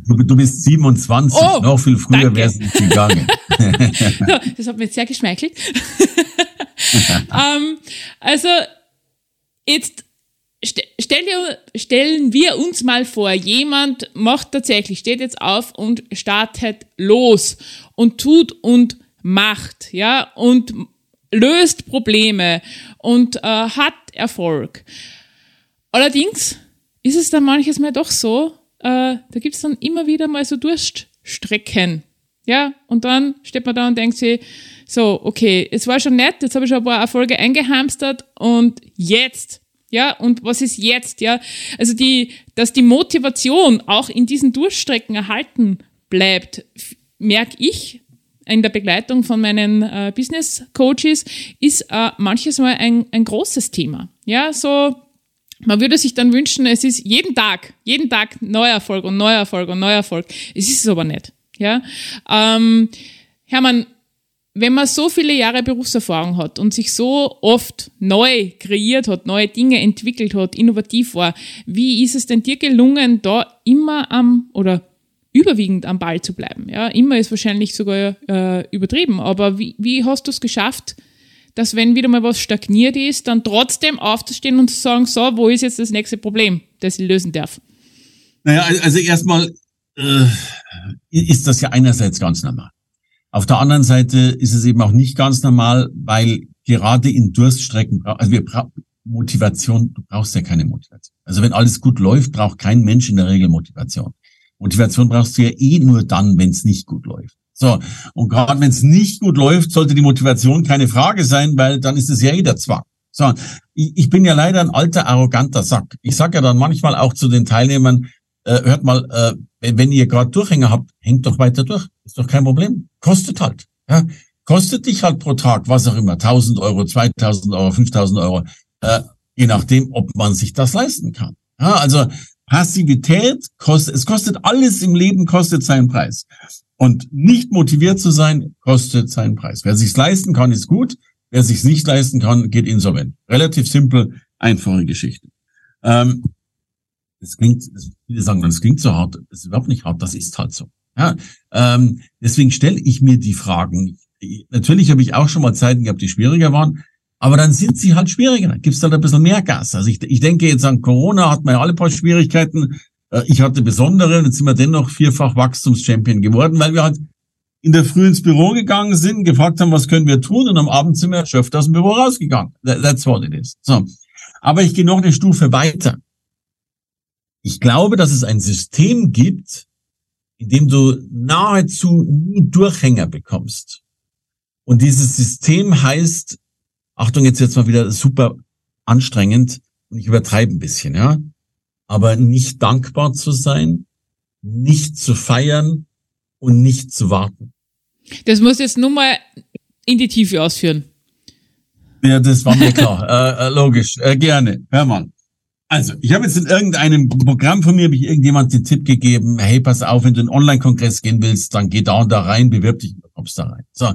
Du, bist 27, oh, noch viel früher wärst du gegangen. das hat mir jetzt sehr geschmeichelt. ähm, also jetzt stell dir, stellen wir uns mal vor, jemand macht tatsächlich, steht jetzt auf und startet los und tut und macht, ja, und löst Probleme und äh, hat Erfolg. Allerdings ist es dann manches Mal doch so, äh, da gibt's dann immer wieder mal so Durststrecken. Ja, und dann steht man da und denkt sich, so, okay, es war schon nett, jetzt habe ich schon ein paar Erfolge eingehamstert und jetzt ja, und was ist jetzt? Ja, also die, dass die Motivation auch in diesen Durchstrecken erhalten bleibt, merke ich in der Begleitung von meinen äh, Business Coaches, ist äh, manches Mal ein, ein großes Thema. Ja, so, man würde sich dann wünschen, es ist jeden Tag, jeden Tag neuer Erfolg und neuer Erfolg und neuer Erfolg. Es ist es aber nicht. Ja, ähm, Hermann, wenn man so viele Jahre Berufserfahrung hat und sich so oft neu kreiert hat, neue Dinge entwickelt hat, innovativ war, wie ist es denn dir gelungen, da immer am oder überwiegend am Ball zu bleiben? Ja, immer ist wahrscheinlich sogar äh, übertrieben, aber wie, wie hast du es geschafft, dass wenn wieder mal was stagniert ist, dann trotzdem aufzustehen und zu sagen, so, wo ist jetzt das nächste Problem, das ich lösen darf? Naja, also erstmal äh, ist das ja einerseits ganz normal. Auf der anderen Seite ist es eben auch nicht ganz normal, weil gerade in Durststrecken, also wir brauchen Motivation, du brauchst ja keine Motivation. Also wenn alles gut läuft, braucht kein Mensch in der Regel Motivation. Motivation brauchst du ja eh nur dann, wenn es nicht gut läuft. So, und gerade wenn es nicht gut läuft, sollte die Motivation keine Frage sein, weil dann ist es ja eh der Zwang. So, ich, ich bin ja leider ein alter, arroganter Sack. Ich sage ja dann manchmal auch zu den Teilnehmern, äh, hört mal, äh, wenn ihr gerade Durchhänger habt, hängt doch weiter durch. Ist doch kein Problem. Kostet halt. Ja? Kostet dich halt pro Tag, was auch immer, 1000 Euro, 2000 Euro, 5000 Euro, äh, je nachdem, ob man sich das leisten kann. Ja, also Passivität kostet, es kostet alles im Leben, kostet seinen Preis. Und nicht motiviert zu sein, kostet seinen Preis. Wer sich's leisten kann, ist gut. Wer sich's nicht leisten kann, geht insolvent. Relativ simpel, einfache Geschichte. Ähm, das klingt, viele sagen, das klingt so hart. Das ist überhaupt nicht hart, das ist halt so. Ja, ähm, deswegen stelle ich mir die Fragen. Natürlich habe ich auch schon mal Zeiten gehabt, die schwieriger waren, aber dann sind sie halt schwieriger. Dann gibt's halt ein bisschen mehr Gas. Also ich, ich denke jetzt an Corona, hat man ja alle paar Schwierigkeiten. Äh, ich hatte besondere, jetzt sind wir dennoch vierfach Wachstumschampion geworden, weil wir halt in der Früh ins Büro gegangen sind, gefragt haben, was können wir tun und am Abend sind wir erschöpft aus dem Büro rausgegangen. That's what it is. So. Aber ich gehe noch eine Stufe weiter. Ich glaube, dass es ein System gibt, in dem du nahezu nie Durchhänger bekommst. Und dieses System heißt, Achtung, jetzt jetzt mal wieder super anstrengend und ich übertreibe ein bisschen, ja. Aber nicht dankbar zu sein, nicht zu feiern und nicht zu warten. Das muss jetzt nur mal in die Tiefe ausführen. Ja, das war mir klar. äh, äh, logisch. Äh, gerne. Hör mal. Also, ich habe jetzt in irgendeinem Programm von mir, habe ich irgendjemand den Tipp gegeben, hey, pass auf, wenn du in einen Online-Kongress gehen willst, dann geh da und da rein, bewirb dich, kommst da rein. So.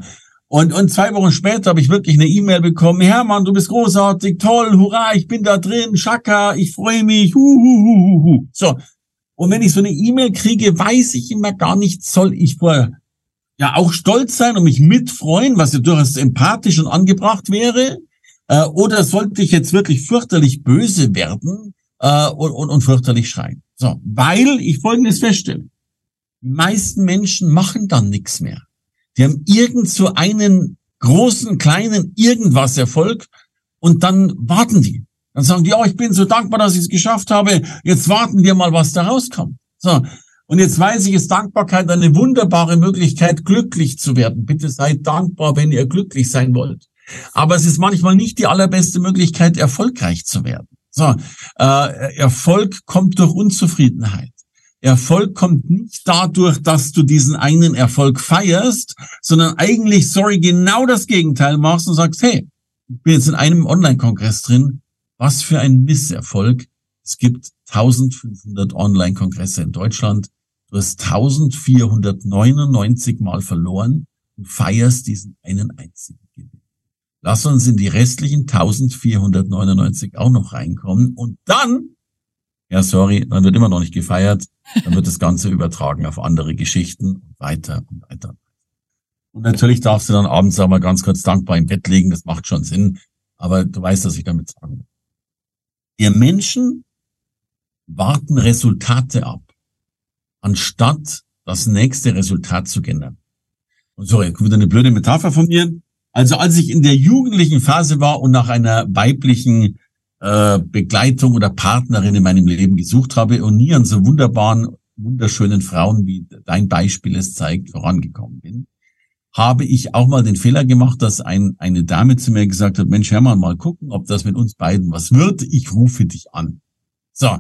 Und, und zwei Wochen später habe ich wirklich eine E-Mail bekommen, Hermann, du bist großartig, toll, hurra, ich bin da drin, Schaka, ich freue mich, hu, hu, hu, hu. So. Und wenn ich so eine E-Mail kriege, weiß ich immer gar nicht, soll ich vorher ja auch stolz sein und mich mitfreuen, was ja durchaus empathisch und angebracht wäre, äh, oder sollte ich jetzt wirklich fürchterlich böse werden äh, und, und, und fürchterlich schreien? So, weil ich Folgendes feststelle. Die meisten Menschen machen dann nichts mehr. Die haben irgend so einen großen, kleinen irgendwas Erfolg und dann warten die. Dann sagen die, ja, ich bin so dankbar, dass ich es geschafft habe. Jetzt warten wir mal, was da rauskommt. So. Und jetzt weiß ich, ist Dankbarkeit eine wunderbare Möglichkeit, glücklich zu werden. Bitte seid dankbar, wenn ihr glücklich sein wollt. Aber es ist manchmal nicht die allerbeste Möglichkeit, erfolgreich zu werden. So, äh, Erfolg kommt durch Unzufriedenheit. Erfolg kommt nicht dadurch, dass du diesen einen Erfolg feierst, sondern eigentlich, sorry, genau das Gegenteil machst und sagst, hey, ich bin jetzt in einem Online-Kongress drin. Was für ein Misserfolg. Es gibt 1500 Online-Kongresse in Deutschland. Du hast 1499 Mal verloren und feierst diesen einen einzigen. Lass uns in die restlichen 1499 auch noch reinkommen. Und dann, ja, sorry, dann wird immer noch nicht gefeiert. Dann wird das Ganze übertragen auf andere Geschichten und weiter und weiter. Und natürlich darfst du dann abends auch mal ganz kurz dankbar im Bett liegen. Das macht schon Sinn. Aber du weißt, was ich damit sagen will. Wir Menschen warten Resultate ab, anstatt das nächste Resultat zu generieren. Und sorry, wieder eine blöde Metapher von mir. Also als ich in der jugendlichen Phase war und nach einer weiblichen äh, Begleitung oder Partnerin in meinem Leben gesucht habe und nie an so wunderbaren, wunderschönen Frauen, wie dein Beispiel es zeigt, vorangekommen bin, habe ich auch mal den Fehler gemacht, dass ein, eine Dame zu mir gesagt hat, Mensch, Hermann, mal gucken, ob das mit uns beiden was wird. Ich rufe dich an. So,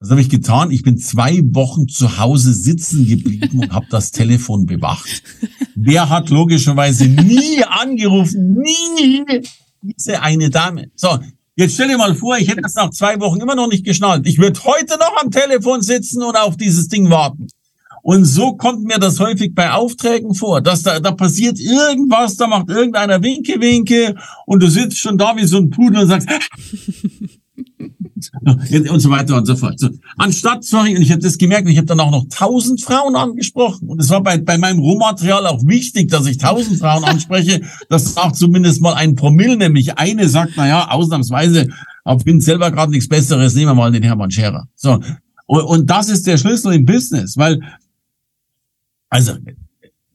was habe ich getan? Ich bin zwei Wochen zu Hause sitzen geblieben und habe das Telefon bewacht. Wer hat logischerweise nie angerufen? Nie diese eine Dame. So, jetzt stell dir mal vor, ich hätte das nach zwei Wochen immer noch nicht geschnallt. Ich würde heute noch am Telefon sitzen und auf dieses Ding warten. Und so kommt mir das häufig bei Aufträgen vor, dass da, da passiert irgendwas, da macht irgendeiner Winke, Winke und du sitzt schon da wie so ein Pudel und sagst, und so weiter und so fort. So, anstatt, sorry, und ich habe das gemerkt, ich habe dann auch noch tausend Frauen angesprochen. Und es war bei, bei meinem Rohmaterial auch wichtig, dass ich tausend Frauen anspreche. Das auch zumindest mal ein Promille, nämlich eine sagt, na ja, ausnahmsweise, ich bin selber gerade nichts Besseres, nehmen wir mal den Hermann Scherer. So. Und, und das ist der Schlüssel im Business, weil, also,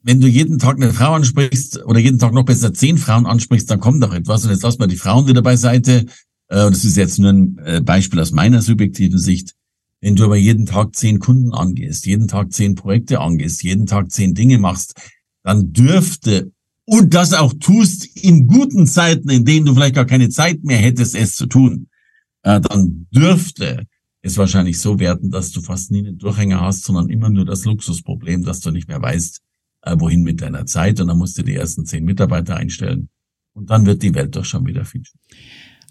wenn du jeden Tag eine Frau ansprichst oder jeden Tag noch besser zehn Frauen ansprichst, dann kommt doch etwas. Und jetzt lass mal die Frauen wieder beiseite. Äh, das ist jetzt nur ein äh, Beispiel aus meiner subjektiven Sicht, wenn du aber jeden Tag zehn Kunden angehst, jeden Tag zehn Projekte angehst, jeden Tag zehn Dinge machst, dann dürfte und das auch tust in guten Zeiten, in denen du vielleicht gar keine Zeit mehr hättest, es zu tun, äh, dann dürfte es wahrscheinlich so werden, dass du fast nie einen Durchhänger hast, sondern immer nur das Luxusproblem, dass du nicht mehr weißt, wohin mit deiner Zeit. Und dann musst du die ersten zehn Mitarbeiter einstellen. Und dann wird die Welt doch schon wieder viel.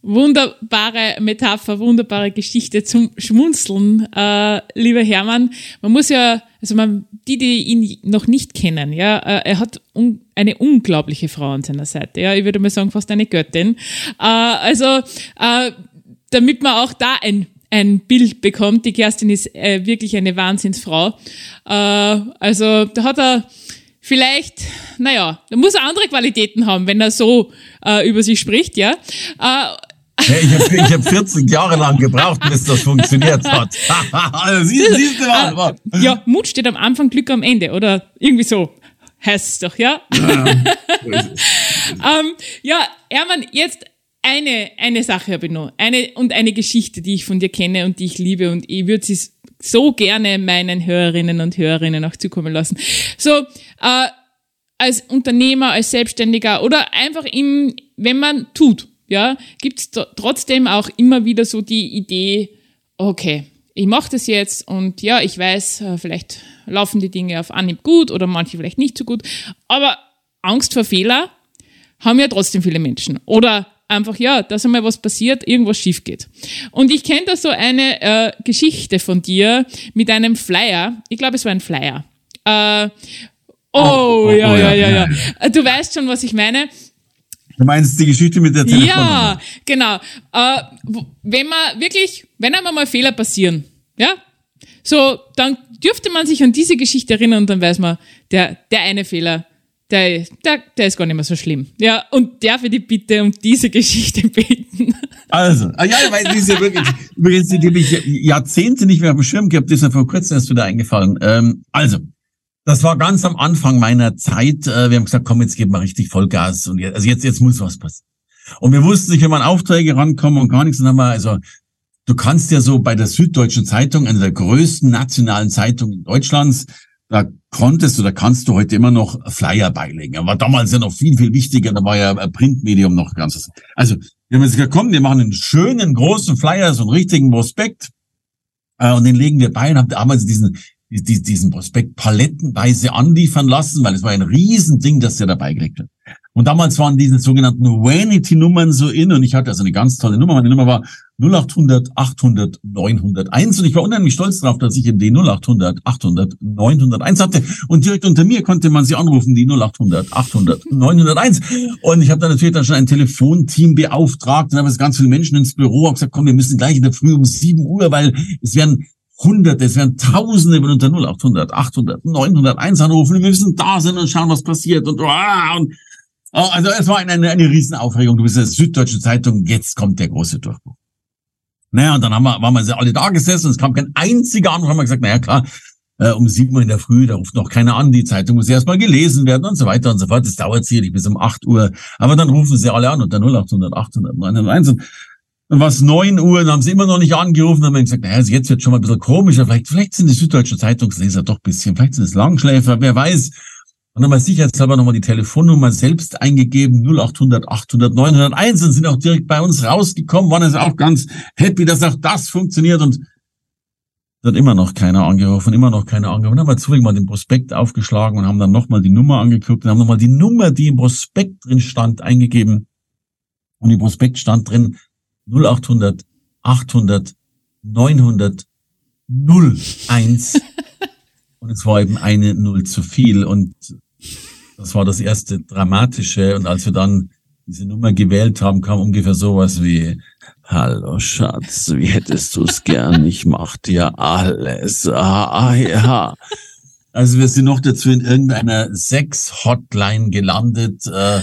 Wunderbare Metapher, wunderbare Geschichte zum Schmunzeln, äh, lieber Hermann. Man muss ja, also man, die, die ihn noch nicht kennen, ja, äh, er hat un, eine unglaubliche Frau an seiner Seite. Ja, ich würde mal sagen, fast eine Göttin. Äh, also, äh, damit man auch da ein ein Bild bekommt. Die Kerstin ist äh, wirklich eine Wahnsinnsfrau. Äh, also da hat er vielleicht, naja, da muss er andere Qualitäten haben, wenn er so äh, über sich spricht, ja. Äh, ich habe ich hab 40 Jahre lang gebraucht, bis das funktioniert hat. also, siehst, siehst du mal. Äh, ja, Mut steht am Anfang, Glück am Ende, oder irgendwie so. Heißt es doch, ja? Ja, ähm, ja Hermann, jetzt eine, eine Sache habe ich noch. Eine, und eine Geschichte, die ich von dir kenne und die ich liebe und ich würde sie so gerne meinen Hörerinnen und Hörerinnen auch zukommen lassen. So, äh, als Unternehmer, als Selbstständiger oder einfach im, wenn man tut, ja, gibt es trotzdem auch immer wieder so die Idee, okay, ich mache das jetzt und ja, ich weiß, äh, vielleicht laufen die Dinge auf Anhieb gut oder manche vielleicht nicht so gut, aber Angst vor Fehler haben ja trotzdem viele Menschen. Oder einfach, ja, dass einmal was passiert, irgendwas schief geht. Und ich kenne da so eine äh, Geschichte von dir mit einem Flyer. Ich glaube, es war ein Flyer. Äh, oh, oh, ja, oh, ja, ja, ja, ja. Du weißt schon, was ich meine. Du meinst die Geschichte mit der Telefonnummer? Ja, genau. Äh, wenn man wirklich, wenn einmal mal Fehler passieren, ja, so, dann dürfte man sich an diese Geschichte erinnern und dann weiß man, der, der eine Fehler, der, der, der ist gar nicht mehr so schlimm. Ja, und darf ich die bitte um diese Geschichte beten? Also, ah, ja, weil die ist ja wirklich, übrigens, die habe ich Jahrzehnte nicht mehr auf dem Schirm gehabt, die ist ja vor kurzem erst wieder eingefallen. Ähm, also, das war ganz am Anfang meiner Zeit. Äh, wir haben gesagt, komm, jetzt geben wir richtig Vollgas und jetzt, also jetzt, jetzt muss was passieren. Und wir wussten nicht, wenn man Aufträge rankommen und gar nichts, dann haben wir also, du kannst ja so bei der Süddeutschen Zeitung, einer der größten nationalen Zeitungen Deutschlands, da konntest du, da kannst du heute immer noch Flyer beilegen. Aber damals ja noch viel, viel wichtiger, da war ja Printmedium noch ganz. Also, wir haben jetzt gesagt, komm, wir machen einen schönen, großen Flyer, so einen richtigen Prospekt, äh, und den legen wir bei und haben damals diesen, diesen Prospekt palettenweise anliefern lassen, weil es war ein Riesending, das der dabei gelegt hat. Und damals waren diese sogenannten Vanity-Nummern so in und ich hatte also eine ganz tolle Nummer. Meine Nummer war 0800 800 901 und ich war unheimlich stolz darauf, dass ich eben die 0800 800 901 hatte und direkt unter mir konnte man sie anrufen, die 0800 800 901 und ich habe dann natürlich dann schon ein Telefonteam beauftragt und habe ganz viele Menschen ins Büro und gesagt, komm, wir müssen gleich in der Früh um 7 Uhr, weil es werden Hunderte, es werden Tausende wenn unter 0800, 800, 901 anrufen. Wir müssen da sein und schauen, was passiert. Und, und oh, also es war eine, eine, eine Riesenaufregung. Du bist in der Süddeutsche Zeitung, jetzt kommt der große Durchbruch. Naja, und dann haben wir, waren wir alle da gesessen, es kam kein einziger Anruf, haben wir gesagt, naja klar, äh, um sieben Uhr in der Früh, da ruft noch keiner an, die Zeitung muss erstmal gelesen werden und so weiter und so fort. Das dauert sicherlich bis um acht Uhr. Aber dann rufen sie alle an unter 0800, 800, 901. Und dann war es neun Uhr, dann haben sie immer noch nicht angerufen, dann haben wir gesagt, naja, also jetzt wird schon mal ein bisschen komischer, vielleicht, vielleicht sind die süddeutschen Zeitungsleser doch ein bisschen, vielleicht sind es Langschläfer, wer weiß. Und dann mal sicherheitshalber nochmal die Telefonnummer selbst eingegeben, 0800 800 901 und sind auch direkt bei uns rausgekommen, waren also auch ganz happy, dass auch das funktioniert und hat immer noch keiner angerufen, immer noch keiner angerufen. Dann haben wir zufällig mal den Prospekt aufgeschlagen und haben dann nochmal die Nummer angeguckt und haben nochmal die Nummer, die im Prospekt drin stand, eingegeben. Und im Prospekt stand drin 0800 800 900 01. und es war eben eine Null zu viel. Und das war das erste Dramatische. Und als wir dann diese Nummer gewählt haben, kam ungefähr sowas wie, Hallo Schatz, wie hättest du es gern? Ich mach dir alles. Ah, ah, ja. Also wir sind noch dazu in irgendeiner Sex-Hotline gelandet. Äh,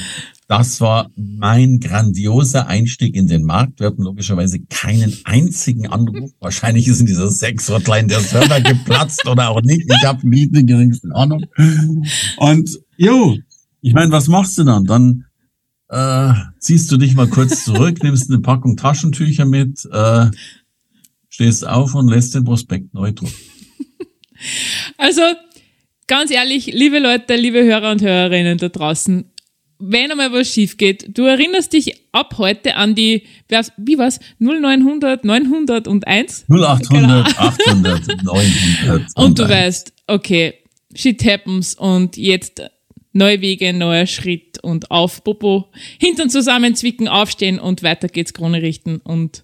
das war mein grandioser Einstieg in den Markt. Wir hatten logischerweise keinen einzigen Anruf. Wahrscheinlich ist in dieser Sex-Hotline der Server geplatzt oder auch nicht. Ich habe nie die geringste Ahnung. Und jo, ich meine, was machst du dann? Dann äh, ziehst du dich mal kurz zurück, nimmst eine Packung Taschentücher mit, äh, stehst auf und lässt den Prospekt neu drucken. Also, ganz ehrlich, liebe Leute, liebe Hörer und Hörerinnen da draußen, wenn einmal was schief geht, du erinnerst dich ab heute an die, wie war's, 0900, 901? 0800, genau. 800, 900. Und du weißt, okay, shit happens und jetzt neue Wege, neuer Schritt und auf Popo, Hintern zusammenzwicken, aufstehen und weiter geht's Krone richten und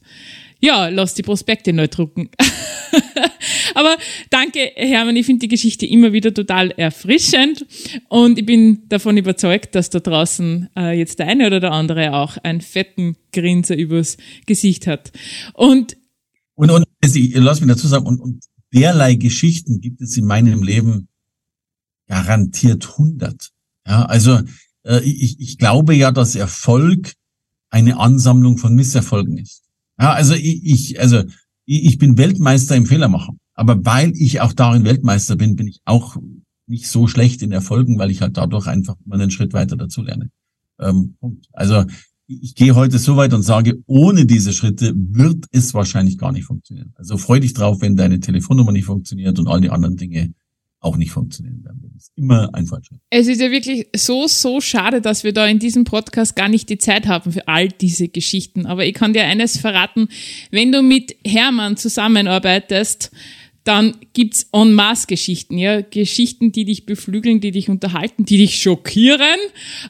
ja, lass die Prospekte neu drucken. Aber danke, Hermann, ich finde die Geschichte immer wieder total erfrischend und ich bin davon überzeugt, dass da draußen äh, jetzt der eine oder der andere auch einen fetten Grinser übers Gesicht hat. Und und, und also, lass mich dazu sagen, und, und derlei Geschichten gibt es in meinem Leben garantiert hundert. Ja, also äh, ich, ich glaube ja, dass Erfolg eine Ansammlung von Misserfolgen ist. Ja, also ich, ich also ich bin Weltmeister im Fehlermachen. Aber weil ich auch darin Weltmeister bin, bin ich auch nicht so schlecht in Erfolgen, weil ich halt dadurch einfach mal einen Schritt weiter dazu lerne. Ähm, also ich gehe heute so weit und sage, ohne diese Schritte wird es wahrscheinlich gar nicht funktionieren. Also freu dich drauf, wenn deine Telefonnummer nicht funktioniert und all die anderen Dinge auch nicht funktionieren werden. Das ist immer ein Fortschritt. Es ist ja wirklich so, so schade, dass wir da in diesem Podcast gar nicht die Zeit haben für all diese Geschichten. Aber ich kann dir eines verraten, wenn du mit Hermann zusammenarbeitest, dann gibt's en masse Geschichten, ja, Geschichten, die dich beflügeln, die dich unterhalten, die dich schockieren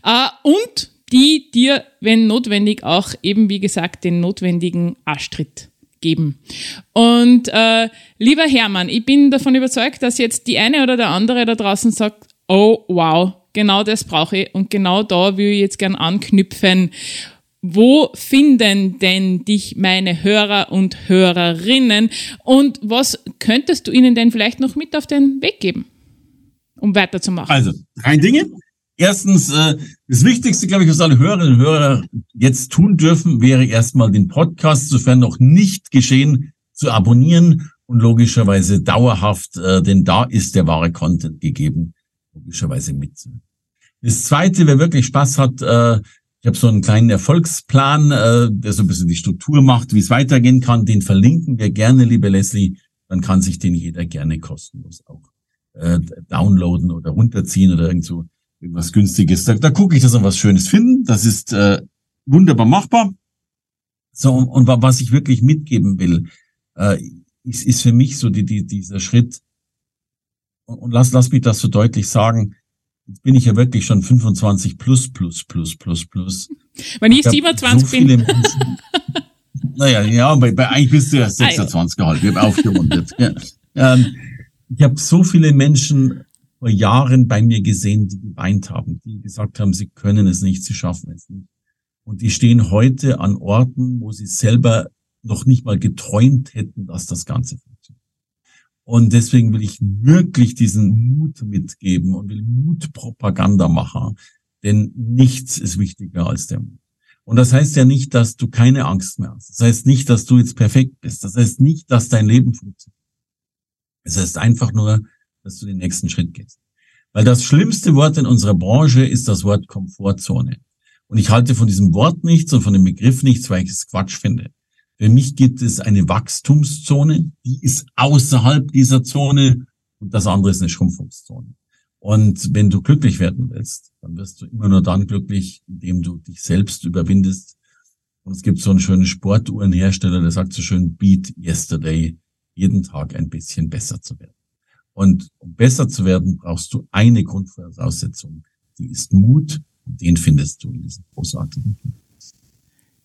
äh, und die dir, wenn notwendig, auch eben wie gesagt den notwendigen Arschtritt geben. Und äh, lieber Hermann, ich bin davon überzeugt, dass jetzt die eine oder der andere da draußen sagt, oh wow, genau das brauche ich und genau da will ich jetzt gern anknüpfen. Wo finden denn dich meine Hörer und Hörerinnen und was könntest du ihnen denn vielleicht noch mit auf den Weg geben, um weiterzumachen? Also, drei Dinge. Erstens, äh, das Wichtigste, glaube ich, was alle Hörerinnen und Hörer jetzt tun dürfen, wäre erstmal den Podcast, sofern noch nicht geschehen, zu abonnieren und logischerweise dauerhaft, äh, denn da ist der wahre Content gegeben, logischerweise mitzunehmen. Das Zweite, wer wirklich Spaß hat, äh, ich habe so einen kleinen Erfolgsplan, äh, der so ein bisschen die Struktur macht, wie es weitergehen kann. Den verlinken wir gerne, liebe Leslie. Dann kann sich den jeder gerne kostenlos auch äh, downloaden oder runterziehen oder irgend so irgendwas Günstiges. Da, da gucke ich, dass wir was Schönes finden. Das ist äh, wunderbar machbar. So, und, und was ich wirklich mitgeben will, äh, ist, ist für mich so die, die, dieser Schritt, und, und lass, lass mich das so deutlich sagen, jetzt bin ich ja wirklich schon 25 plus, plus, plus, plus, plus. Wenn ich, ich 27 so bin. Naja, ja, bei, bei eigentlich bist du ja 26 ah, halt, wir haben aufgerundet. ja. ähm, ich habe so viele Menschen vor Jahren bei mir gesehen, die geweint haben, die gesagt haben, sie können es nicht, sie schaffen es nicht. Und die stehen heute an Orten, wo sie selber noch nicht mal geträumt hätten, dass das Ganze funktioniert. Und deswegen will ich wirklich diesen Mut mitgeben und will Mutpropaganda machen, denn nichts ist wichtiger als der Mut. Und das heißt ja nicht, dass du keine Angst mehr hast. Das heißt nicht, dass du jetzt perfekt bist. Das heißt nicht, dass dein Leben funktioniert. Es heißt einfach nur, dass du den nächsten Schritt gehst. Weil das schlimmste Wort in unserer Branche ist das Wort Komfortzone. Und ich halte von diesem Wort nichts und von dem Begriff nichts, weil ich es Quatsch finde. Für mich gibt es eine Wachstumszone, die ist außerhalb dieser Zone und das andere ist eine Schrumpfungszone. Und wenn du glücklich werden willst, dann wirst du immer nur dann glücklich, indem du dich selbst überwindest. Und es gibt so einen schönen Sportuhrenhersteller, der sagt so schön, beat yesterday, jeden Tag ein bisschen besser zu werden. Und um besser zu werden, brauchst du eine Grundvoraussetzung. Die ist Mut. Und den findest du in diesem großartigen.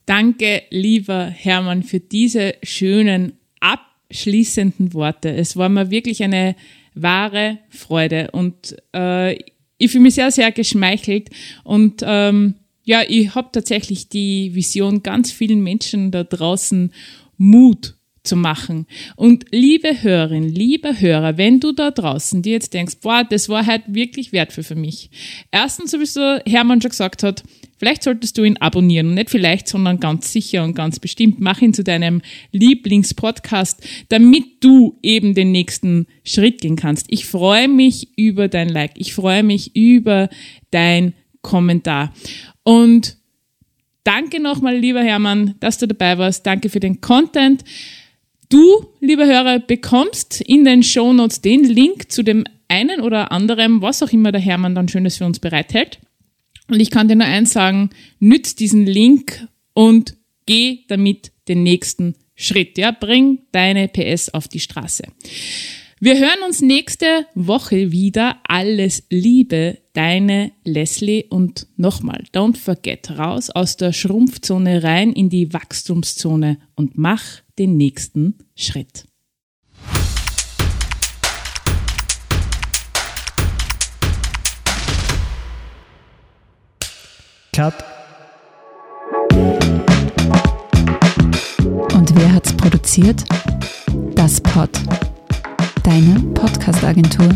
Danke, lieber Hermann, für diese schönen abschließenden Worte. Es war mir wirklich eine wahre Freude und äh, ich fühle mich sehr, sehr geschmeichelt und ähm, ja, ich habe tatsächlich die Vision, ganz vielen Menschen da draußen Mut zu machen. Und liebe Hörerin, lieber Hörer, wenn du da draußen dir jetzt denkst, boah, das war halt wirklich wertvoll für mich. Erstens, sowieso Hermann schon gesagt hat, vielleicht solltest du ihn abonnieren. nicht vielleicht, sondern ganz sicher und ganz bestimmt. Mach ihn zu deinem Lieblingspodcast, damit du eben den nächsten Schritt gehen kannst. Ich freue mich über dein Like. Ich freue mich über dein Kommentar. Und Danke nochmal, lieber Hermann, dass du dabei warst. Danke für den Content. Du, lieber Hörer, bekommst in den Shownotes den Link zu dem einen oder anderen, was auch immer der Hermann dann Schönes für uns bereithält. Und ich kann dir nur eins sagen, nütz diesen Link und geh damit den nächsten Schritt. Ja, bring deine PS auf die Straße. Wir hören uns nächste Woche wieder. Alles Liebe, deine Leslie und nochmal, don't forget, raus aus der Schrumpfzone rein in die Wachstumszone und mach den nächsten Schritt. Cut. Und wer hat's produziert? Das Pod. Deine Podcast-Agentur.